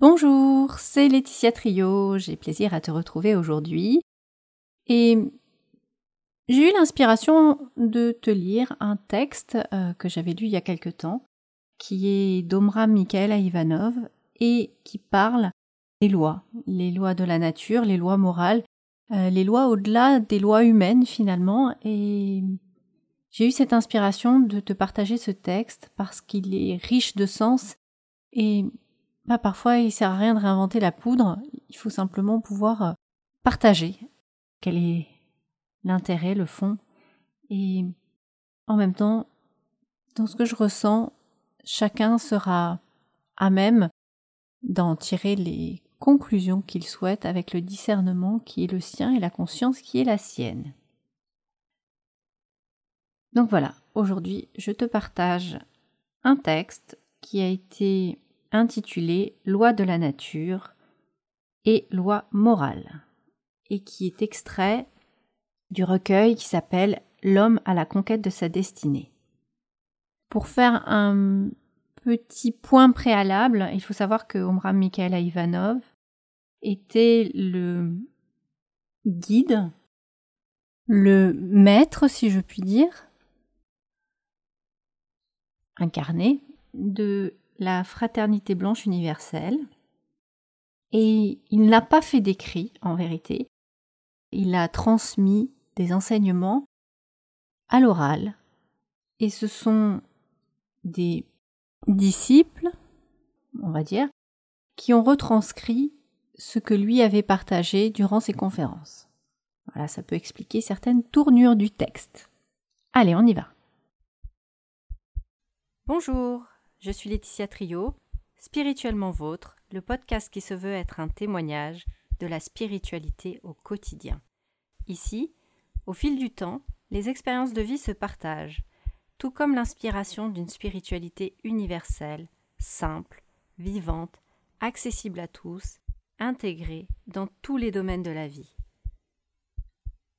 Bonjour, c'est Laetitia Trio, j'ai plaisir à te retrouver aujourd'hui. Et j'ai eu l'inspiration de te lire un texte euh, que j'avais lu il y a quelque temps, qui est d'Omra Mikhaela Ivanov et qui parle des lois, les lois de la nature, les lois morales, euh, les lois au-delà des lois humaines finalement. Et j'ai eu cette inspiration de te partager ce texte parce qu'il est riche de sens et bah, parfois, il sert à rien de réinventer la poudre. Il faut simplement pouvoir euh, partager quel est l'intérêt, le fond. Et en même temps, dans ce que je ressens, chacun sera à même d'en tirer les conclusions qu'il souhaite avec le discernement qui est le sien et la conscience qui est la sienne. Donc voilà, aujourd'hui je te partage un texte qui a été intitulé Loi de la nature et loi morale, et qui est extrait du recueil qui s'appelle L'homme à la conquête de sa destinée. Pour faire un petit point préalable, il faut savoir que Omram Mikhaela Ivanov était le guide, le maître, si je puis dire, incarné de la fraternité blanche universelle. Et il n'a pas fait d'écrit, en vérité. Il a transmis des enseignements à l'oral. Et ce sont des disciples, on va dire, qui ont retranscrit ce que lui avait partagé durant ses conférences. Voilà, ça peut expliquer certaines tournures du texte. Allez, on y va. Bonjour, je suis Laetitia Trio, Spirituellement Vôtre, le podcast qui se veut être un témoignage de la spiritualité au quotidien. Ici, au fil du temps, les expériences de vie se partagent, tout comme l'inspiration d'une spiritualité universelle, simple, vivante, accessible à tous, intégrée dans tous les domaines de la vie.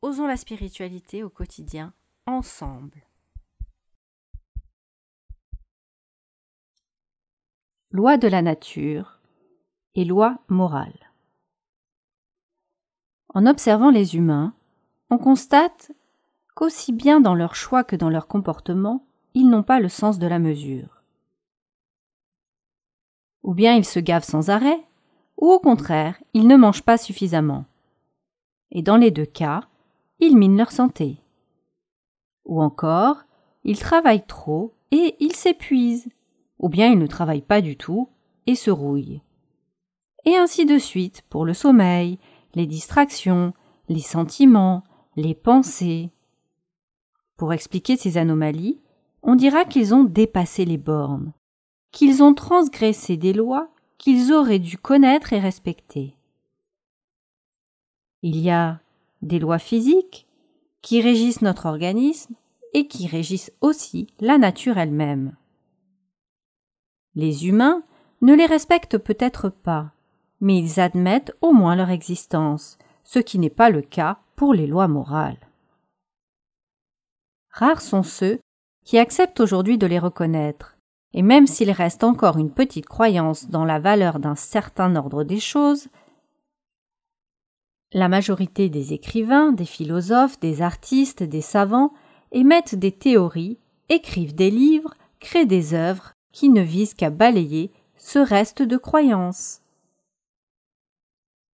Osons la spiritualité au quotidien ensemble. Loi de la nature et loi morale. En observant les humains, on constate qu'aussi bien dans leur choix que dans leur comportement, ils n'ont pas le sens de la mesure. Ou bien ils se gavent sans arrêt, ou au contraire, ils ne mangent pas suffisamment. Et dans les deux cas, ils minent leur santé. Ou encore, ils travaillent trop et ils s'épuisent ou bien il ne travaille pas du tout et se rouille. Et ainsi de suite pour le sommeil, les distractions, les sentiments, les pensées. Pour expliquer ces anomalies, on dira qu'ils ont dépassé les bornes, qu'ils ont transgressé des lois qu'ils auraient dû connaître et respecter. Il y a des lois physiques qui régissent notre organisme et qui régissent aussi la nature elle-même. Les humains ne les respectent peut-être pas, mais ils admettent au moins leur existence, ce qui n'est pas le cas pour les lois morales. Rares sont ceux qui acceptent aujourd'hui de les reconnaître, et même s'il reste encore une petite croyance dans la valeur d'un certain ordre des choses, la majorité des écrivains, des philosophes, des artistes, des savants émettent des théories, écrivent des livres, créent des œuvres qui ne vise qu'à balayer ce reste de croyances.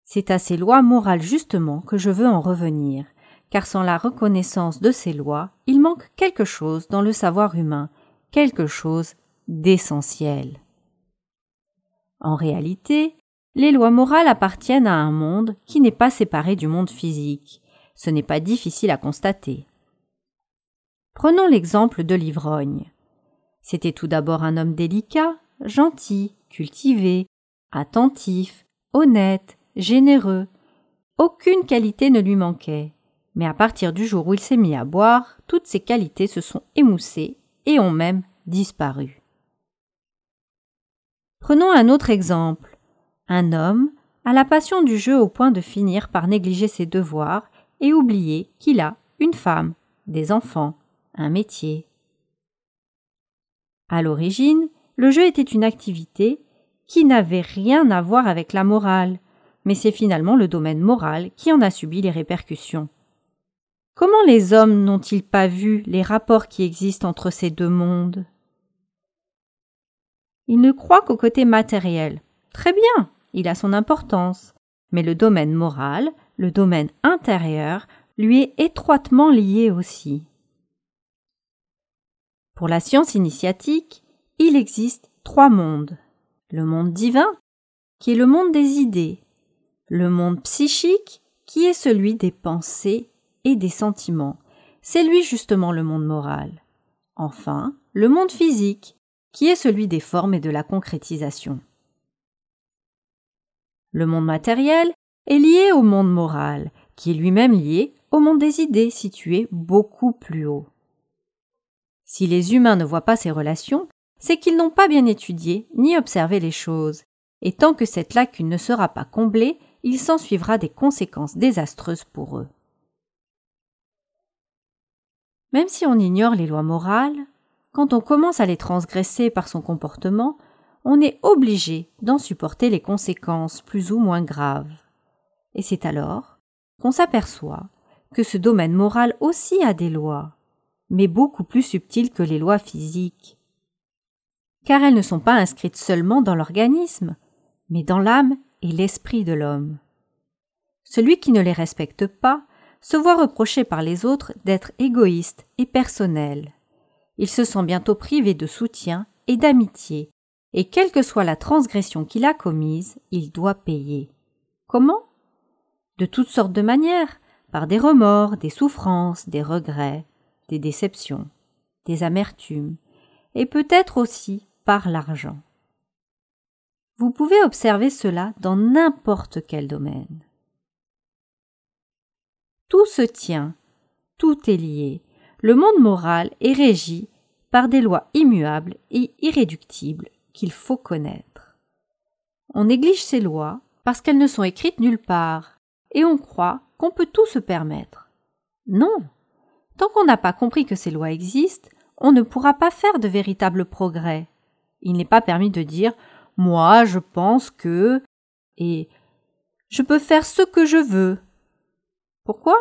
C'est à ces lois morales justement que je veux en revenir, car sans la reconnaissance de ces lois, il manque quelque chose dans le savoir humain, quelque chose d'essentiel. En réalité, les lois morales appartiennent à un monde qui n'est pas séparé du monde physique. Ce n'est pas difficile à constater. Prenons l'exemple de l'ivrogne. C'était tout d'abord un homme délicat, gentil, cultivé, attentif, honnête, généreux. Aucune qualité ne lui manquait. Mais à partir du jour où il s'est mis à boire, toutes ces qualités se sont émoussées et ont même disparu. Prenons un autre exemple. Un homme a la passion du jeu au point de finir par négliger ses devoirs et oublier qu'il a une femme, des enfants, un métier, à l'origine, le jeu était une activité qui n'avait rien à voir avec la morale, mais c'est finalement le domaine moral qui en a subi les répercussions. Comment les hommes n'ont-ils pas vu les rapports qui existent entre ces deux mondes? Ils ne croient qu'au côté matériel. Très bien, il a son importance, mais le domaine moral, le domaine intérieur, lui est étroitement lié aussi. Pour la science initiatique, il existe trois mondes. Le monde divin, qui est le monde des idées, le monde psychique, qui est celui des pensées et des sentiments, c'est lui justement le monde moral. Enfin, le monde physique, qui est celui des formes et de la concrétisation. Le monde matériel est lié au monde moral, qui est lui-même lié au monde des idées situé beaucoup plus haut. Si les humains ne voient pas ces relations, c'est qu'ils n'ont pas bien étudié ni observé les choses, et tant que cette lacune ne sera pas comblée, il s'ensuivra des conséquences désastreuses pour eux. Même si on ignore les lois morales, quand on commence à les transgresser par son comportement, on est obligé d'en supporter les conséquences plus ou moins graves. Et c'est alors qu'on s'aperçoit que ce domaine moral aussi a des lois, mais beaucoup plus subtiles que les lois physiques. Car elles ne sont pas inscrites seulement dans l'organisme, mais dans l'âme et l'esprit de l'homme. Celui qui ne les respecte pas se voit reprocher par les autres d'être égoïste et personnel. Il se sent bientôt privé de soutien et d'amitié, et quelle que soit la transgression qu'il a commise, il doit payer. Comment? De toutes sortes de manières, par des remords, des souffrances, des regrets, des déceptions, des amertumes, et peut-être aussi par l'argent. Vous pouvez observer cela dans n'importe quel domaine. Tout se tient, tout est lié. Le monde moral est régi par des lois immuables et irréductibles qu'il faut connaître. On néglige ces lois parce qu'elles ne sont écrites nulle part, et on croit qu'on peut tout se permettre. Non. Tant qu'on n'a pas compris que ces lois existent, on ne pourra pas faire de véritables progrès. Il n'est pas permis de dire moi, je pense que. Et. Je peux faire ce que je veux. Pourquoi?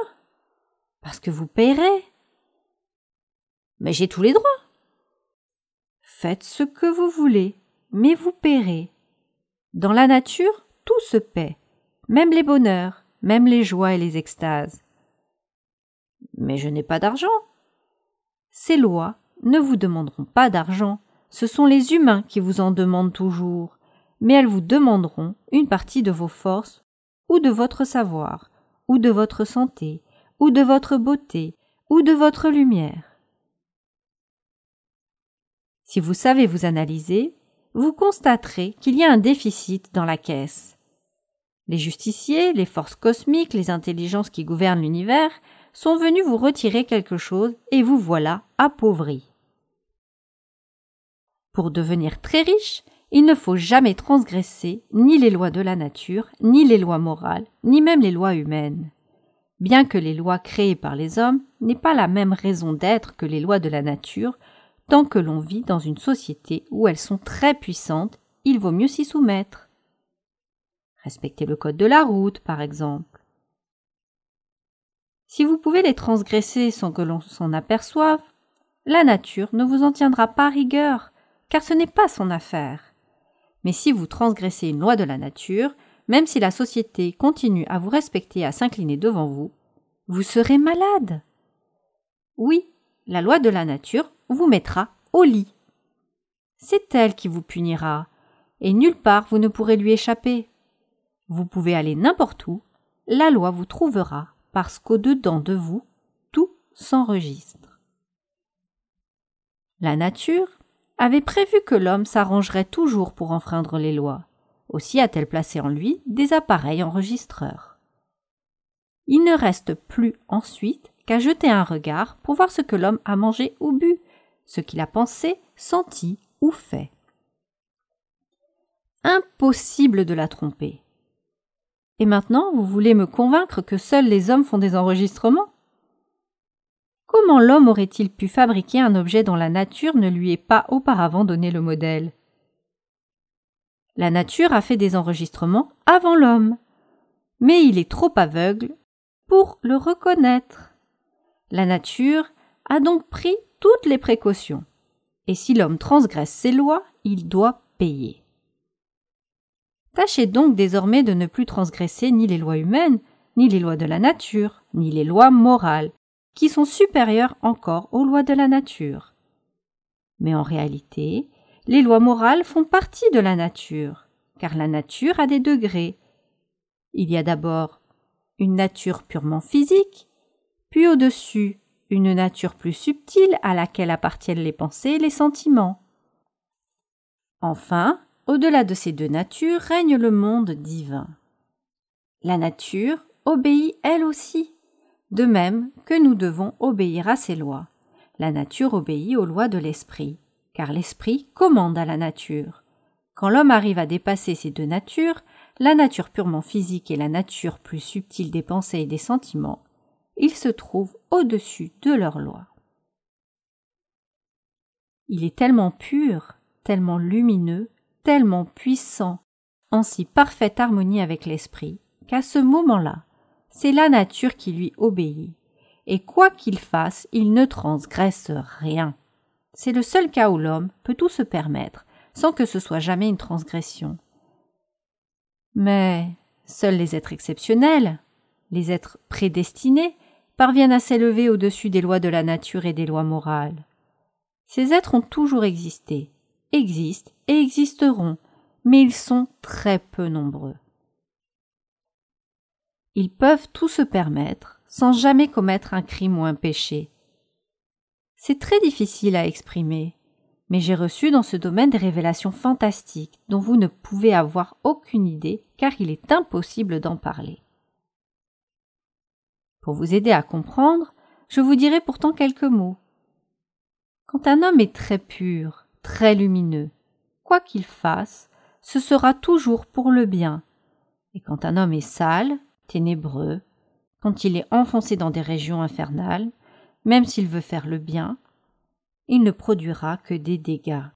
Parce que vous payerez. Mais j'ai tous les droits. Faites ce que vous voulez, mais vous paierez. Dans la nature, tout se paie, même les bonheurs, même les joies et les extases. Mais je n'ai pas d'argent. Ces lois ne vous demanderont pas d'argent, ce sont les humains qui vous en demandent toujours, mais elles vous demanderont une partie de vos forces, ou de votre savoir, ou de votre santé, ou de votre beauté, ou de votre lumière. Si vous savez vous analyser, vous constaterez qu'il y a un déficit dans la caisse. Les justiciers, les forces cosmiques, les intelligences qui gouvernent l'univers sont venus vous retirer quelque chose et vous voilà appauvri. Pour devenir très riche, il ne faut jamais transgresser ni les lois de la nature, ni les lois morales, ni même les lois humaines. Bien que les lois créées par les hommes n'aient pas la même raison d'être que les lois de la nature, tant que l'on vit dans une société où elles sont très puissantes, il vaut mieux s'y soumettre. Respectez le code de la route, par exemple. Si vous pouvez les transgresser sans que l'on s'en aperçoive, la nature ne vous en tiendra pas rigueur, car ce n'est pas son affaire. Mais si vous transgressez une loi de la nature, même si la société continue à vous respecter et à s'incliner devant vous, vous serez malade. Oui, la loi de la nature vous mettra au lit. C'est elle qui vous punira, et nulle part vous ne pourrez lui échapper. Vous pouvez aller n'importe où, la loi vous trouvera, parce qu'au-dedans de vous, tout s'enregistre. La nature avait prévu que l'homme s'arrangerait toujours pour enfreindre les lois. Aussi a-t-elle placé en lui des appareils enregistreurs. Il ne reste plus ensuite qu'à jeter un regard pour voir ce que l'homme a mangé ou bu, ce qu'il a pensé, senti ou fait. Impossible de la tromper. Et maintenant, vous voulez me convaincre que seuls les hommes font des enregistrements? Comment l'homme aurait-il pu fabriquer un objet dont la nature ne lui ait pas auparavant donné le modèle? La nature a fait des enregistrements avant l'homme, mais il est trop aveugle pour le reconnaître. La nature a donc pris toutes les précautions, et si l'homme transgresse ses lois, il doit payer. Tâchez donc désormais de ne plus transgresser ni les lois humaines, ni les lois de la nature, ni les lois morales, qui sont supérieures encore aux lois de la nature. Mais en réalité, les lois morales font partie de la nature, car la nature a des degrés. Il y a d'abord une nature purement physique, puis au-dessus une nature plus subtile à laquelle appartiennent les pensées et les sentiments. Enfin, au-delà de ces deux natures règne le monde divin. La nature obéit elle aussi, de même que nous devons obéir à ses lois. La nature obéit aux lois de l'esprit, car l'esprit commande à la nature. Quand l'homme arrive à dépasser ces deux natures, la nature purement physique et la nature plus subtile des pensées et des sentiments, il se trouve au-dessus de leurs lois. Il est tellement pur, tellement lumineux, tellement puissant, en si parfaite harmonie avec l'esprit, qu'à ce moment-là, c'est la nature qui lui obéit, et quoi qu'il fasse, il ne transgresse rien. C'est le seul cas où l'homme peut tout se permettre, sans que ce soit jamais une transgression. Mais seuls les êtres exceptionnels, les êtres prédestinés, parviennent à s'élever au-dessus des lois de la nature et des lois morales. Ces êtres ont toujours existé, existent et existeront, mais ils sont très peu nombreux. Ils peuvent tout se permettre sans jamais commettre un crime ou un péché. C'est très difficile à exprimer, mais j'ai reçu dans ce domaine des révélations fantastiques dont vous ne pouvez avoir aucune idée car il est impossible d'en parler. Pour vous aider à comprendre, je vous dirai pourtant quelques mots. Quand un homme est très pur, très lumineux, quoi qu'il fasse, ce sera toujours pour le bien. Et quand un homme est sale, ténébreux, quand il est enfoncé dans des régions infernales, même s'il veut faire le bien, il ne produira que des dégâts.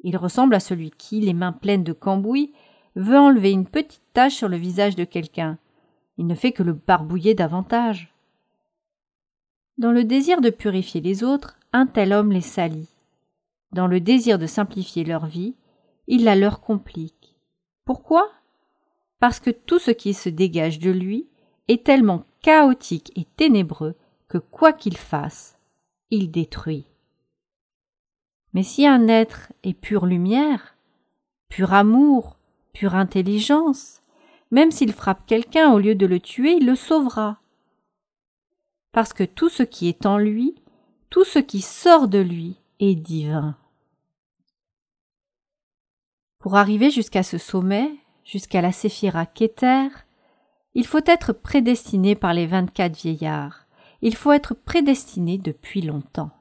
Il ressemble à celui qui, les mains pleines de cambouis, veut enlever une petite tache sur le visage de quelqu'un. Il ne fait que le barbouiller davantage. Dans le désir de purifier les autres, un tel homme les salit. Dans le désir de simplifier leur vie, il la leur complique. Pourquoi? Parce que tout ce qui se dégage de lui est tellement chaotique et ténébreux que quoi qu'il fasse, il détruit. Mais si un être est pure lumière, pur amour, pure intelligence, même s'il frappe quelqu'un au lieu de le tuer, il le sauvera. Parce que tout ce qui est en lui, tout ce qui sort de lui est divin. Pour arriver jusqu'à ce sommet, jusqu'à la séphira Keter, il faut être prédestiné par les vingt-quatre vieillards. Il faut être prédestiné depuis longtemps.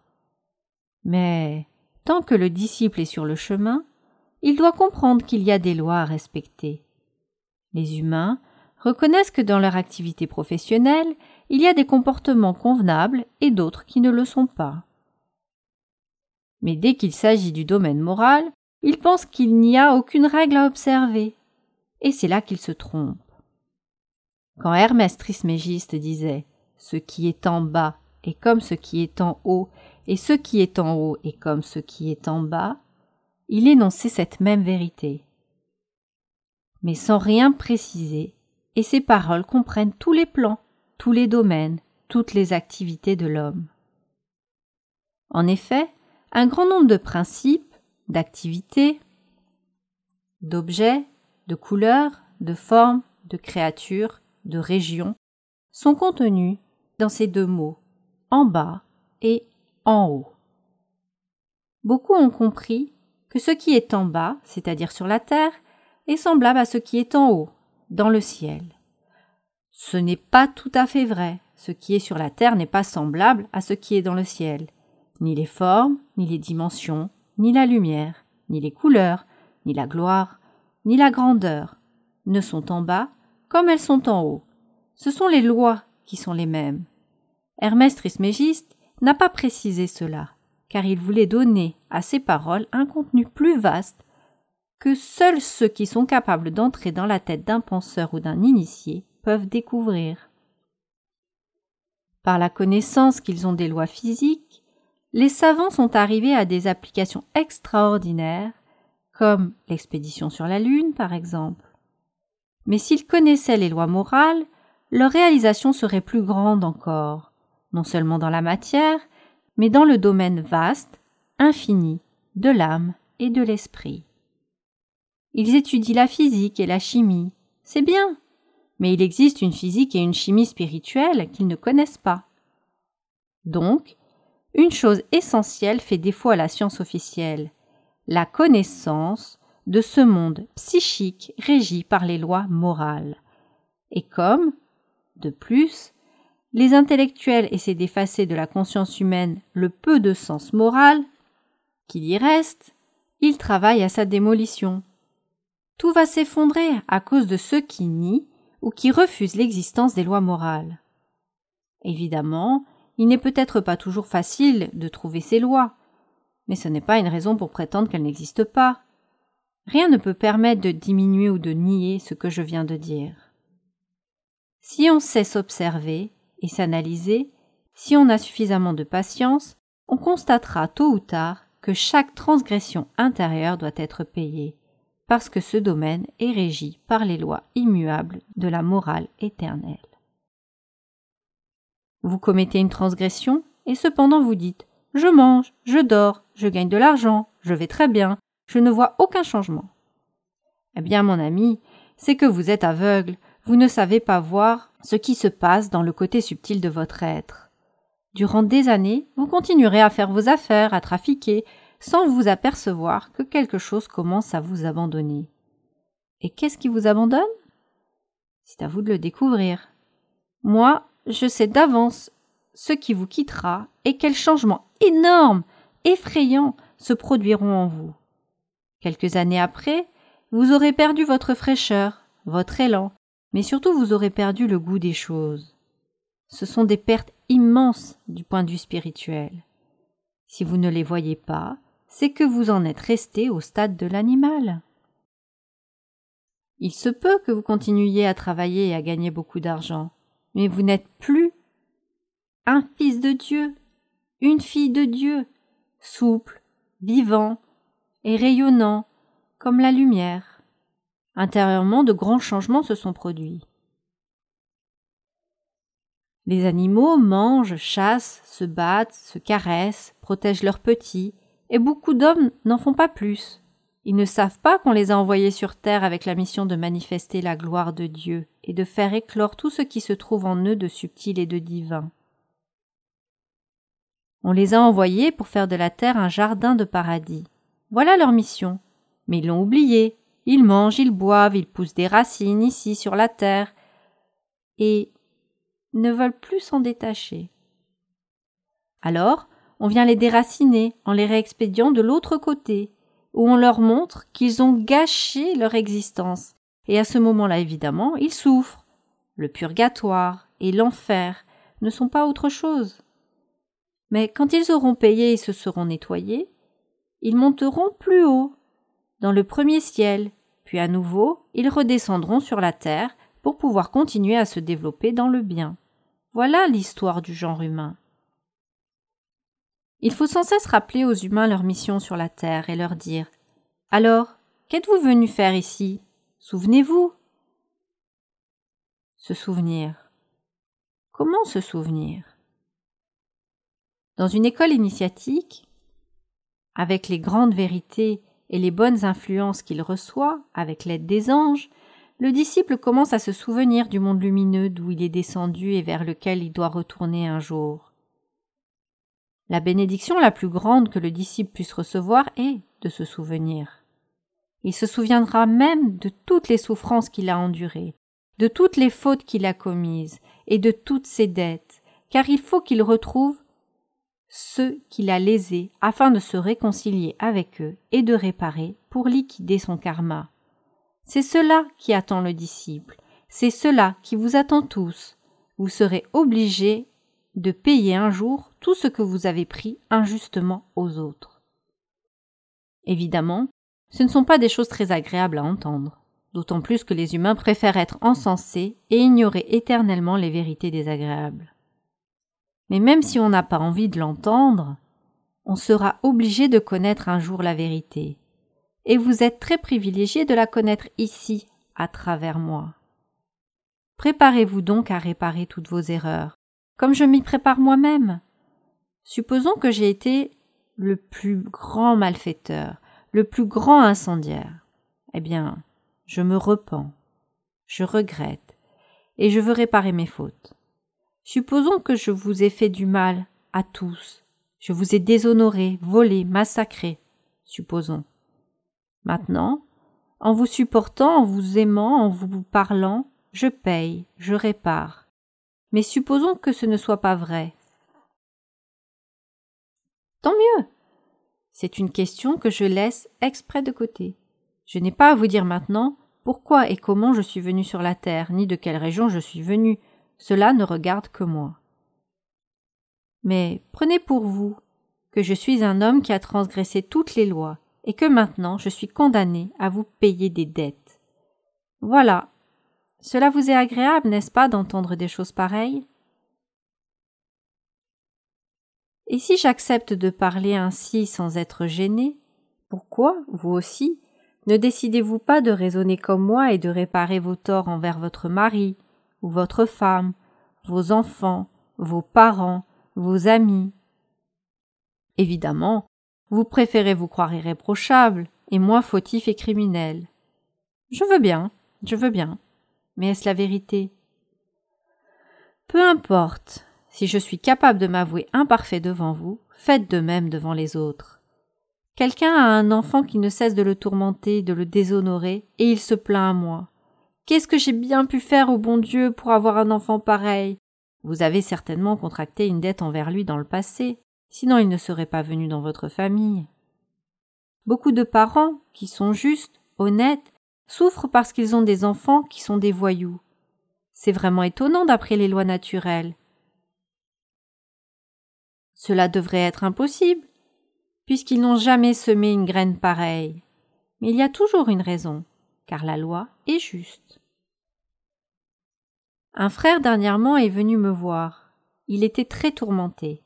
Mais tant que le disciple est sur le chemin, il doit comprendre qu'il y a des lois à respecter. Les humains reconnaissent que dans leur activité professionnelle, il y a des comportements convenables et d'autres qui ne le sont pas. Mais dès qu'il s'agit du domaine moral, il pense qu'il n'y a aucune règle à observer. Et c'est là qu'il se trompe. Quand Hermès Trismégiste disait Ce qui est en bas est comme ce qui est en haut, et ce qui est en haut est comme ce qui est en bas, il énonçait cette même vérité. Mais sans rien préciser, et ses paroles comprennent tous les plans, tous les domaines, toutes les activités de l'homme. En effet, un grand nombre de principes, d'activités, d'objets, de couleurs, de formes, de créatures, de régions sont contenus dans ces deux mots, en bas et en haut. Beaucoup ont compris que ce qui est en bas, c'est-à-dire sur la terre, est semblable à ce qui est en haut, dans le ciel. Ce n'est pas tout à fait vrai. Ce qui est sur la terre n'est pas semblable à ce qui est dans le ciel. Ni les formes, ni les dimensions, ni la lumière, ni les couleurs, ni la gloire, ni la grandeur ne sont en bas comme elles sont en haut. Ce sont les lois qui sont les mêmes. Hermès Trismégiste n'a pas précisé cela, car il voulait donner à ses paroles un contenu plus vaste que seuls ceux qui sont capables d'entrer dans la tête d'un penseur ou d'un initié peuvent découvrir. Par la connaissance qu'ils ont des lois physiques, les savants sont arrivés à des applications extraordinaires, comme l'expédition sur la Lune par exemple. Mais s'ils connaissaient les lois morales, leur réalisation serait plus grande encore, non seulement dans la matière, mais dans le domaine vaste, infini, de l'âme et de l'esprit. Ils étudient la physique et la chimie, c'est bien, mais il existe une physique et une chimie spirituelle qu'ils ne connaissent pas. Donc, une chose essentielle fait défaut à la science officielle, la connaissance de ce monde psychique régi par les lois morales. Et comme, de plus, les intellectuels essaient d'effacer de la conscience humaine le peu de sens moral qu'il y reste, ils travaillent à sa démolition. Tout va s'effondrer à cause de ceux qui nient ou qui refusent l'existence des lois morales. Évidemment, il n'est peut-être pas toujours facile de trouver ces lois, mais ce n'est pas une raison pour prétendre qu'elles n'existent pas. Rien ne peut permettre de diminuer ou de nier ce que je viens de dire. Si on sait s'observer et s'analyser, si on a suffisamment de patience, on constatera tôt ou tard que chaque transgression intérieure doit être payée, parce que ce domaine est régi par les lois immuables de la morale éternelle. Vous commettez une transgression, et cependant vous dites Je mange, je dors, je gagne de l'argent, je vais très bien, je ne vois aucun changement. Eh bien, mon ami, c'est que vous êtes aveugle, vous ne savez pas voir ce qui se passe dans le côté subtil de votre être. Durant des années, vous continuerez à faire vos affaires, à trafiquer, sans vous apercevoir que quelque chose commence à vous abandonner. Et qu'est-ce qui vous abandonne? C'est à vous de le découvrir. Moi, je sais d'avance ce qui vous quittera et quels changements énormes, effrayants se produiront en vous. Quelques années après, vous aurez perdu votre fraîcheur, votre élan, mais surtout vous aurez perdu le goût des choses. Ce sont des pertes immenses du point de vue spirituel. Si vous ne les voyez pas, c'est que vous en êtes resté au stade de l'animal. Il se peut que vous continuiez à travailler et à gagner beaucoup d'argent, mais vous n'êtes plus un fils de Dieu, une fille de Dieu, souple, vivant et rayonnant comme la lumière. Intérieurement, de grands changements se sont produits. Les animaux mangent, chassent, se battent, se caressent, protègent leurs petits, et beaucoup d'hommes n'en font pas plus. Ils ne savent pas qu'on les a envoyés sur terre avec la mission de manifester la gloire de Dieu et de faire éclore tout ce qui se trouve en eux de subtil et de divin. On les a envoyés pour faire de la terre un jardin de paradis. Voilà leur mission. Mais ils l'ont oublié, ils mangent, ils boivent, ils poussent des racines ici sur la terre et ne veulent plus s'en détacher. Alors, on vient les déraciner en les réexpédiant de l'autre côté, où on leur montre qu'ils ont gâché leur existence. Et à ce moment-là, évidemment, ils souffrent. Le purgatoire et l'enfer ne sont pas autre chose. Mais quand ils auront payé et se seront nettoyés, ils monteront plus haut dans le premier ciel, puis à nouveau ils redescendront sur la terre pour pouvoir continuer à se développer dans le bien. Voilà l'histoire du genre humain. Il faut sans cesse rappeler aux humains leur mission sur la terre et leur dire Alors, qu'êtes-vous venu faire ici? Souvenez-vous. Se souvenir. Comment se souvenir? Dans une école initiatique, avec les grandes vérités et les bonnes influences qu'il reçoit, avec l'aide des anges, le disciple commence à se souvenir du monde lumineux d'où il est descendu et vers lequel il doit retourner un jour. La bénédiction la plus grande que le disciple puisse recevoir est de se souvenir. Il se souviendra même de toutes les souffrances qu'il a endurées, de toutes les fautes qu'il a commises et de toutes ses dettes, car il faut qu'il retrouve ceux qu'il a lésés afin de se réconcilier avec eux et de réparer pour liquider son karma. C'est cela qui attend le disciple, c'est cela qui vous attend tous. Vous serez obligés de payer un jour tout ce que vous avez pris injustement aux autres. Évidemment, ce ne sont pas des choses très agréables à entendre, d'autant plus que les humains préfèrent être encensés et ignorer éternellement les vérités désagréables. Mais même si on n'a pas envie de l'entendre, on sera obligé de connaître un jour la vérité. Et vous êtes très privilégié de la connaître ici, à travers moi. Préparez-vous donc à réparer toutes vos erreurs, comme je m'y prépare moi-même. Supposons que j'ai été le plus grand malfaiteur, le plus grand incendiaire. Eh bien, je me repens, je regrette, et je veux réparer mes fautes. Supposons que je vous ai fait du mal à tous, je vous ai déshonoré, volé, massacré, supposons. Maintenant, en vous supportant, en vous aimant, en vous parlant, je paye, je répare. Mais supposons que ce ne soit pas vrai. Tant mieux. C'est une question que je laisse exprès de côté. Je n'ai pas à vous dire maintenant pourquoi et comment je suis venu sur la terre, ni de quelle région je suis venu. Cela ne regarde que moi. Mais prenez pour vous que je suis un homme qui a transgressé toutes les lois, et que maintenant je suis condamné à vous payer des dettes. Voilà. Cela vous est agréable, n'est-ce pas, d'entendre des choses pareilles? Et si j'accepte de parler ainsi sans être gêné, pourquoi, vous aussi, ne décidez-vous pas de raisonner comme moi et de réparer vos torts envers votre mari, ou votre femme, vos enfants, vos parents, vos amis? Évidemment, vous préférez vous croire irréprochable, et moi fautif et criminel. Je veux bien, je veux bien. Mais est-ce la vérité? Peu importe, si je suis capable de m'avouer imparfait devant vous, faites de même devant les autres. Quelqu'un a un enfant qui ne cesse de le tourmenter, de le déshonorer, et il se plaint à moi. Qu'est-ce que j'ai bien pu faire au bon Dieu pour avoir un enfant pareil? Vous avez certainement contracté une dette envers lui dans le passé sinon il ne serait pas venu dans votre famille. Beaucoup de parents, qui sont justes, honnêtes, souffrent parce qu'ils ont des enfants qui sont des voyous. C'est vraiment étonnant d'après les lois naturelles. Cela devrait être impossible, puisqu'ils n'ont jamais semé une graine pareille. Mais il y a toujours une raison, car la loi est juste. Un frère dernièrement est venu me voir. Il était très tourmenté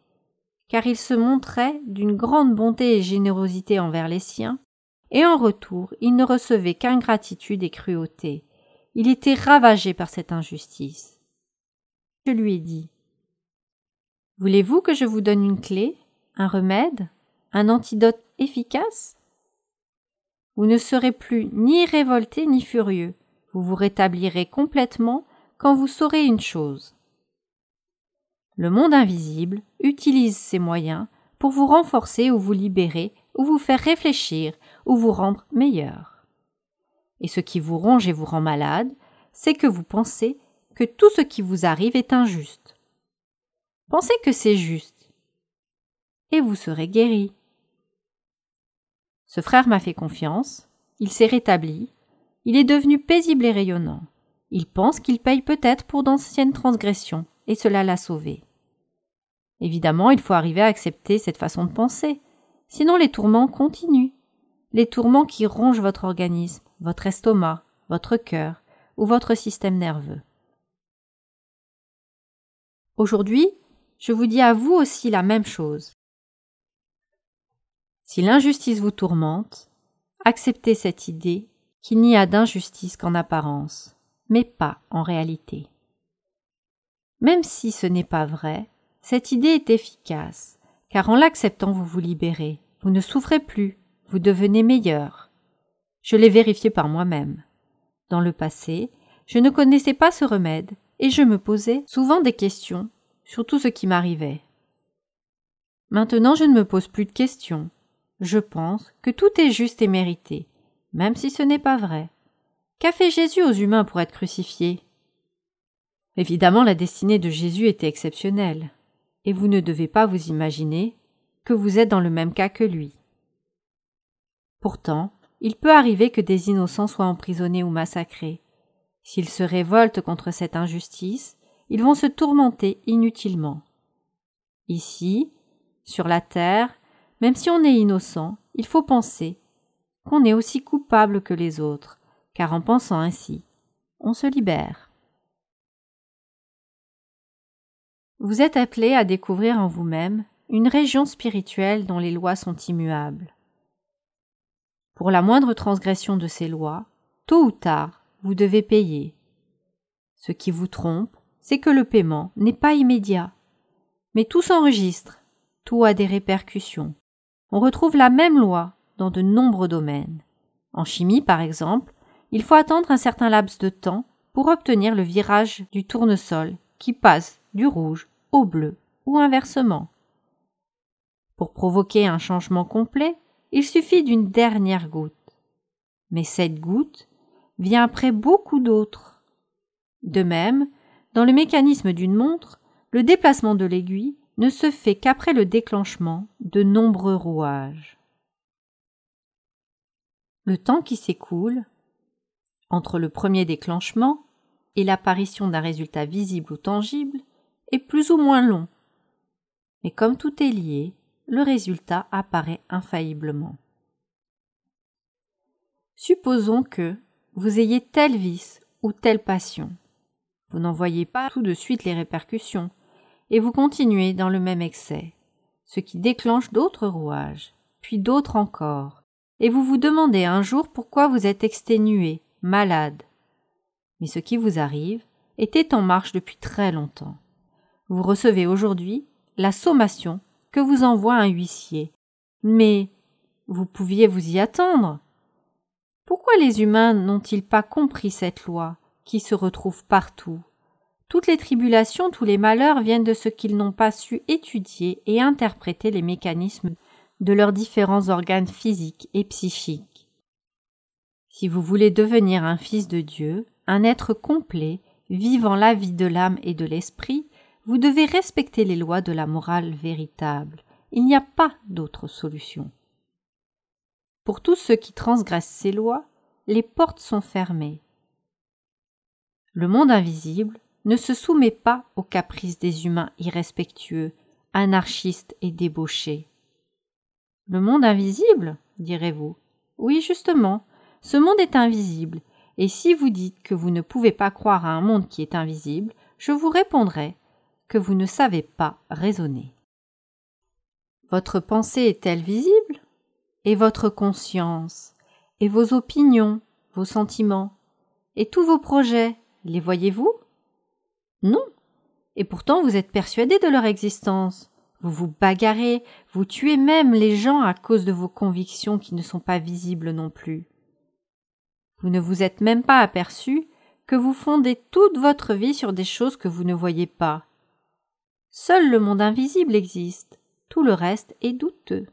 car il se montrait d'une grande bonté et générosité envers les siens, et en retour il ne recevait qu'ingratitude et cruauté. Il était ravagé par cette injustice. Je lui ai dit. Voulez-vous que je vous donne une clé, un remède, un antidote efficace? Vous ne serez plus ni révolté ni furieux, vous vous rétablirez complètement quand vous saurez une chose. Le monde invisible utilise ces moyens pour vous renforcer ou vous libérer, ou vous faire réfléchir, ou vous rendre meilleur. Et ce qui vous ronge et vous rend malade, c'est que vous pensez que tout ce qui vous arrive est injuste. Pensez que c'est juste, et vous serez guéri. Ce frère m'a fait confiance, il s'est rétabli, il est devenu paisible et rayonnant. Il pense qu'il paye peut-être pour d'anciennes transgressions, et cela l'a sauvé. Évidemment, il faut arriver à accepter cette façon de penser. Sinon les tourments continuent. Les tourments qui rongent votre organisme, votre estomac, votre cœur ou votre système nerveux. Aujourd'hui, je vous dis à vous aussi la même chose. Si l'injustice vous tourmente, acceptez cette idée qu'il n'y a d'injustice qu'en apparence, mais pas en réalité. Même si ce n'est pas vrai, cette idée est efficace, car en l'acceptant vous vous libérez, vous ne souffrez plus, vous devenez meilleur. Je l'ai vérifié par moi-même. Dans le passé, je ne connaissais pas ce remède, et je me posais souvent des questions sur tout ce qui m'arrivait. Maintenant je ne me pose plus de questions. Je pense que tout est juste et mérité, même si ce n'est pas vrai. Qu'a fait Jésus aux humains pour être crucifié? Évidemment, la destinée de Jésus était exceptionnelle et vous ne devez pas vous imaginer que vous êtes dans le même cas que lui. Pourtant, il peut arriver que des innocents soient emprisonnés ou massacrés. S'ils se révoltent contre cette injustice, ils vont se tourmenter inutilement. Ici, sur la terre, même si on est innocent, il faut penser qu'on est aussi coupable que les autres, car en pensant ainsi, on se libère. Vous êtes appelé à découvrir en vous-même une région spirituelle dont les lois sont immuables. Pour la moindre transgression de ces lois, tôt ou tard, vous devez payer. Ce qui vous trompe, c'est que le paiement n'est pas immédiat. Mais tout s'enregistre, tout a des répercussions. On retrouve la même loi dans de nombreux domaines. En chimie, par exemple, il faut attendre un certain laps de temps pour obtenir le virage du tournesol qui passe du rouge au bleu ou inversement. Pour provoquer un changement complet, il suffit d'une dernière goutte. Mais cette goutte vient après beaucoup d'autres. De même, dans le mécanisme d'une montre, le déplacement de l'aiguille ne se fait qu'après le déclenchement de nombreux rouages. Le temps qui s'écoule entre le premier déclenchement et l'apparition d'un résultat visible ou tangible est plus ou moins long. Mais comme tout est lié, le résultat apparaît infailliblement. Supposons que vous ayez tel vice ou telle passion. Vous n'en voyez pas tout de suite les répercussions, et vous continuez dans le même excès, ce qui déclenche d'autres rouages, puis d'autres encore, et vous vous demandez un jour pourquoi vous êtes exténué, malade. Mais ce qui vous arrive était en marche depuis très longtemps. Vous recevez aujourd'hui la sommation que vous envoie un huissier. Mais vous pouviez vous y attendre. Pourquoi les humains n'ont-ils pas compris cette loi? Qui se retrouve partout Toutes les tribulations, tous les malheurs viennent de ce qu'ils n'ont pas su étudier et interpréter les mécanismes de leurs différents organes physiques et psychiques. Si vous voulez devenir un fils de Dieu, un être complet, vivant la vie de l'âme et de l'esprit, vous devez respecter les lois de la morale véritable. Il n'y a pas d'autre solution. Pour tous ceux qui transgressent ces lois, les portes sont fermées. Le monde invisible ne se soumet pas aux caprices des humains irrespectueux, anarchistes et débauchés. Le monde invisible direz-vous? Oui, justement, ce monde est invisible, et si vous dites que vous ne pouvez pas croire à un monde qui est invisible, je vous répondrai que vous ne savez pas raisonner. Votre pensée est-elle visible? Et votre conscience? Et vos opinions Vos sentiments? Et tous vos projets? Les voyez-vous? Non. Et pourtant vous êtes persuadé de leur existence. Vous vous bagarrez, vous tuez même les gens à cause de vos convictions qui ne sont pas visibles non plus. Vous ne vous êtes même pas aperçu que vous fondez toute votre vie sur des choses que vous ne voyez pas, Seul le monde invisible existe, tout le reste est douteux.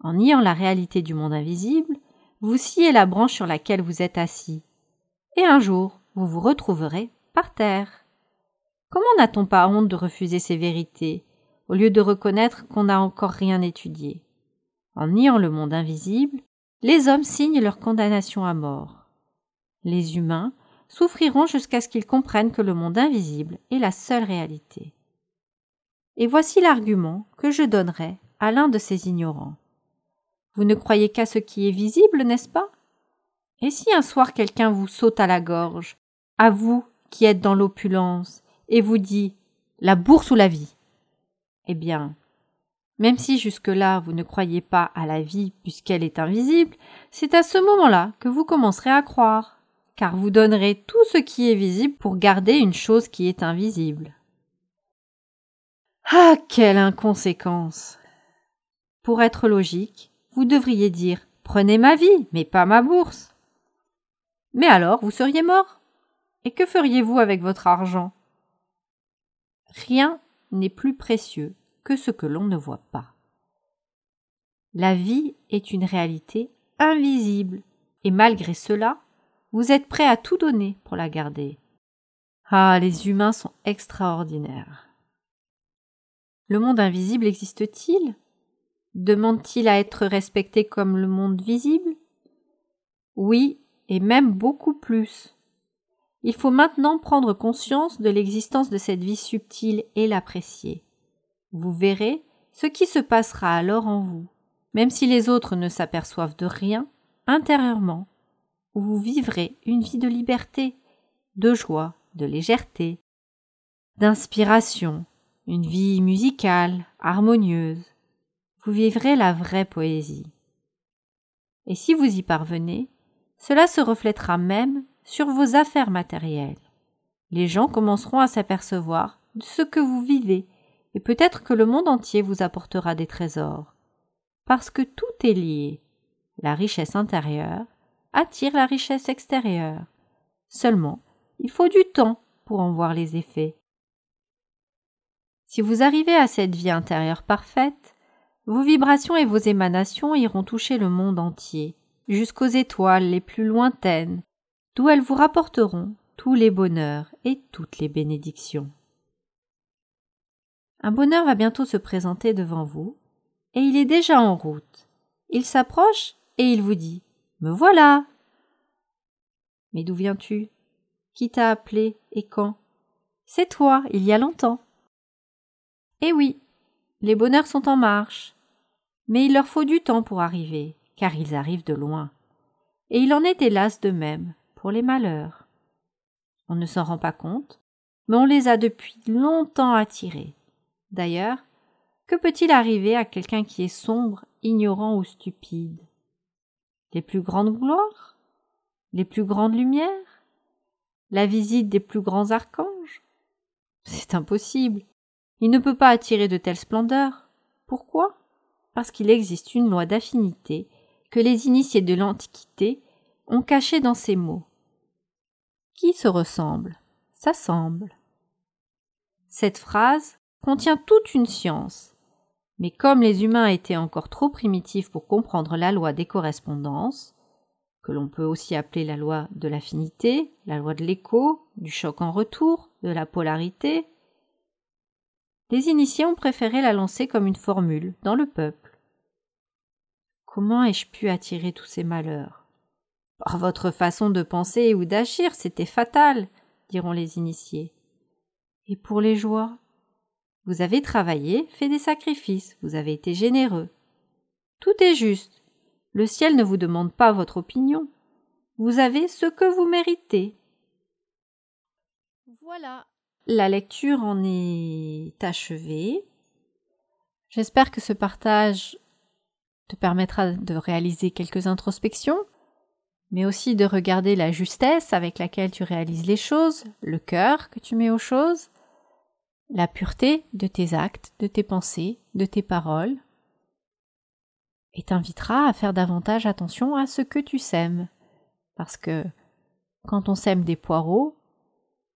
En niant la réalité du monde invisible, vous sciez la branche sur laquelle vous êtes assis, et un jour vous vous retrouverez par terre. Comment n'a-t-on pas honte de refuser ces vérités, au lieu de reconnaître qu'on n'a encore rien étudié? En niant le monde invisible, les hommes signent leur condamnation à mort. Les humains souffriront jusqu'à ce qu'ils comprennent que le monde invisible est la seule réalité. Et voici l'argument que je donnerai à l'un de ces ignorants. Vous ne croyez qu'à ce qui est visible, n'est-ce pas? Et si un soir quelqu'un vous saute à la gorge, à vous qui êtes dans l'opulence, et vous dit la bourse ou la vie? Eh bien, même si jusque-là vous ne croyez pas à la vie puisqu'elle est invisible, c'est à ce moment-là que vous commencerez à croire, car vous donnerez tout ce qui est visible pour garder une chose qui est invisible. Ah, quelle inconséquence Pour être logique, vous devriez dire Prenez ma vie, mais pas ma bourse. Mais alors, vous seriez mort? Et que feriez-vous avec votre argent? Rien n'est plus précieux que ce que l'on ne voit pas. La vie est une réalité invisible, et malgré cela, vous êtes prêt à tout donner pour la garder. Ah, les humains sont extraordinaires. Le monde invisible existe-t-il? Demande-t-il à être respecté comme le monde visible? Oui, et même beaucoup plus. Il faut maintenant prendre conscience de l'existence de cette vie subtile et l'apprécier. Vous verrez ce qui se passera alors en vous. Même si les autres ne s'aperçoivent de rien, intérieurement, vous vivrez une vie de liberté, de joie, de légèreté, d'inspiration, une vie musicale, harmonieuse. Vous vivrez la vraie poésie. Et si vous y parvenez, cela se reflètera même sur vos affaires matérielles. Les gens commenceront à s'apercevoir de ce que vous vivez, et peut-être que le monde entier vous apportera des trésors. Parce que tout est lié. La richesse intérieure attire la richesse extérieure. Seulement, il faut du temps pour en voir les effets. Si vous arrivez à cette vie intérieure parfaite, vos vibrations et vos émanations iront toucher le monde entier, jusqu'aux étoiles les plus lointaines, d'où elles vous rapporteront tous les bonheurs et toutes les bénédictions. Un bonheur va bientôt se présenter devant vous, et il est déjà en route. Il s'approche et il vous dit Me voilà Mais d'où viens-tu? Qui t'a appelé et quand? C'est toi, il y a longtemps. Eh oui, les bonheurs sont en marche, mais il leur faut du temps pour arriver, car ils arrivent de loin. Et il en est hélas de même les malheurs. On ne s'en rend pas compte, mais on les a depuis longtemps attirés. D'ailleurs, que peut-il arriver à quelqu'un qui est sombre, ignorant ou stupide? Les plus grandes gloires? Les plus grandes lumières? La visite des plus grands archanges? C'est impossible. Il ne peut pas attirer de telles splendeurs. Pourquoi? Parce qu'il existe une loi d'affinité que les initiés de l'Antiquité ont cachée dans ces mots. Qui se ressemble S'assemble. Cette phrase contient toute une science. Mais comme les humains étaient encore trop primitifs pour comprendre la loi des correspondances, que l'on peut aussi appeler la loi de l'affinité, la loi de l'écho, du choc en retour, de la polarité, les initiés ont préféré la lancer comme une formule dans le peuple. Comment ai-je pu attirer tous ces malheurs? Votre façon de penser ou d'agir, c'était fatal, diront les initiés. Et pour les joies? Vous avez travaillé, fait des sacrifices, vous avez été généreux. Tout est juste. Le ciel ne vous demande pas votre opinion. Vous avez ce que vous méritez. Voilà. La lecture en est achevée. J'espère que ce partage te permettra de réaliser quelques introspections, mais aussi de regarder la justesse avec laquelle tu réalises les choses, le cœur que tu mets aux choses, la pureté de tes actes, de tes pensées, de tes paroles, et t'invitera à faire davantage attention à ce que tu sèmes, parce que quand on sème des poireaux,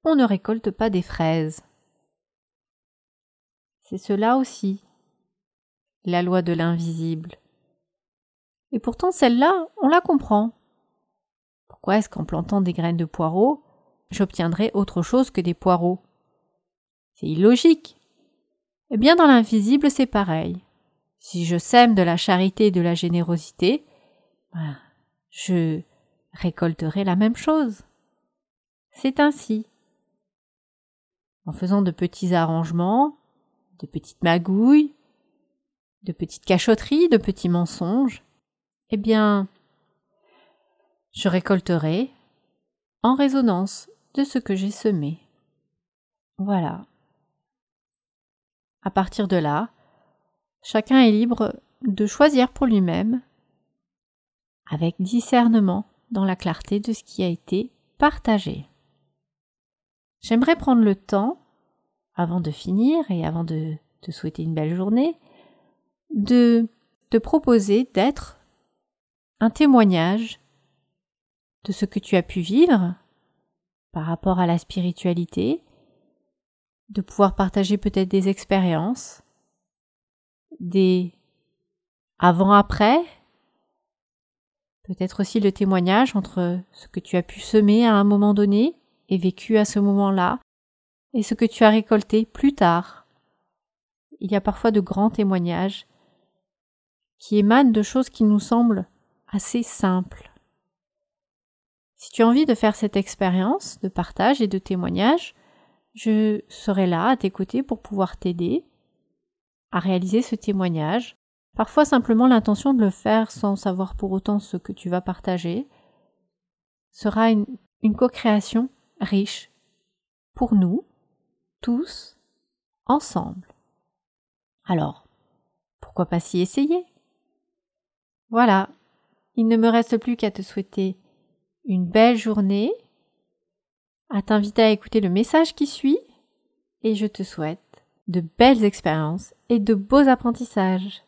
on ne récolte pas des fraises. C'est cela aussi, la loi de l'invisible. Et pourtant celle-là, on la comprend. Est-ce qu'en plantant des graines de poireaux, j'obtiendrai autre chose que des poireaux? C'est illogique. Eh bien, dans l'invisible, c'est pareil. Si je sème de la charité et de la générosité, ben, je récolterai la même chose. C'est ainsi. En faisant de petits arrangements, de petites magouilles, de petites cachotteries, de petits mensonges, eh bien, je récolterai en résonance de ce que j'ai semé. Voilà. À partir de là, chacun est libre de choisir pour lui-même, avec discernement dans la clarté de ce qui a été partagé. J'aimerais prendre le temps, avant de finir et avant de te souhaiter une belle journée, de te proposer d'être un témoignage de ce que tu as pu vivre par rapport à la spiritualité, de pouvoir partager peut-être des expériences, des avant-après, peut-être aussi le témoignage entre ce que tu as pu semer à un moment donné et vécu à ce moment-là, et ce que tu as récolté plus tard. Il y a parfois de grands témoignages qui émanent de choses qui nous semblent assez simples. Si tu as envie de faire cette expérience de partage et de témoignage, je serai là à tes côtés pour pouvoir t'aider à réaliser ce témoignage. Parfois simplement l'intention de le faire sans savoir pour autant ce que tu vas partager sera une, une co-création riche pour nous, tous, ensemble. Alors, pourquoi pas s'y essayer? Voilà, il ne me reste plus qu'à te souhaiter une belle journée, à t'inviter à écouter le message qui suit, et je te souhaite de belles expériences et de beaux apprentissages.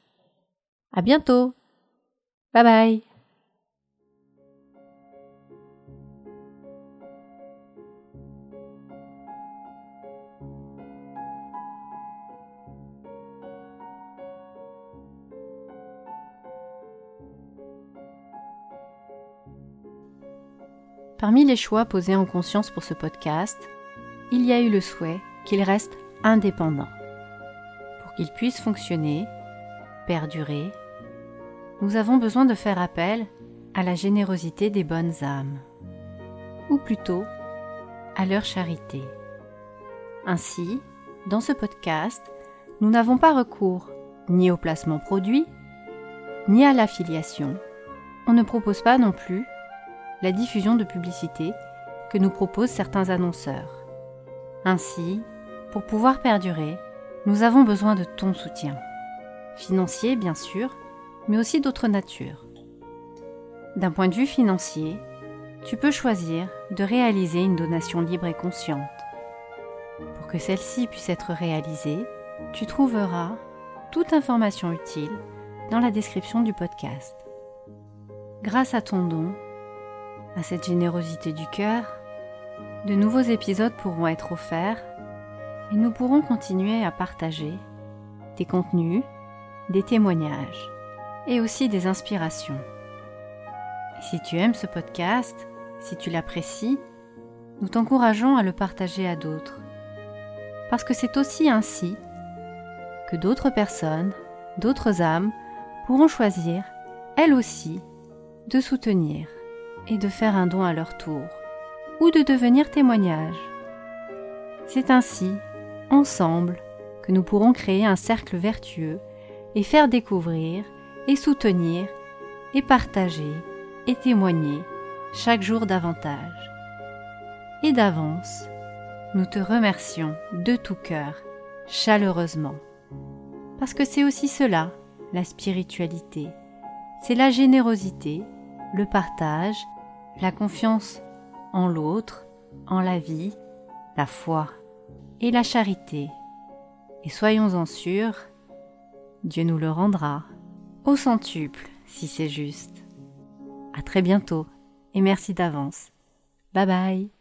À bientôt. Bye bye. Parmi les choix posés en conscience pour ce podcast, il y a eu le souhait qu'il reste indépendant. Pour qu'il puisse fonctionner, perdurer, nous avons besoin de faire appel à la générosité des bonnes âmes, ou plutôt à leur charité. Ainsi, dans ce podcast, nous n'avons pas recours ni au placement produit, ni à l'affiliation. On ne propose pas non plus la diffusion de publicité que nous proposent certains annonceurs. Ainsi, pour pouvoir perdurer, nous avons besoin de ton soutien. Financier, bien sûr, mais aussi d'autres natures. D'un point de vue financier, tu peux choisir de réaliser une donation libre et consciente. Pour que celle-ci puisse être réalisée, tu trouveras toute information utile dans la description du podcast. Grâce à ton don, à cette générosité du cœur, de nouveaux épisodes pourront être offerts et nous pourrons continuer à partager des contenus, des témoignages et aussi des inspirations. si tu aimes ce podcast, si tu l'apprécies, nous t'encourageons à le partager à d'autres. Parce que c'est aussi ainsi que d'autres personnes, d'autres âmes pourront choisir, elles aussi, de soutenir et de faire un don à leur tour, ou de devenir témoignage. C'est ainsi, ensemble, que nous pourrons créer un cercle vertueux et faire découvrir et soutenir et partager et témoigner chaque jour davantage. Et d'avance, nous te remercions de tout cœur, chaleureusement. Parce que c'est aussi cela, la spiritualité. C'est la générosité, le partage la confiance en l'autre, en la vie, la foi et la charité. Et soyons-en sûrs, Dieu nous le rendra au centuple si c'est juste. À très bientôt et merci d'avance. Bye bye.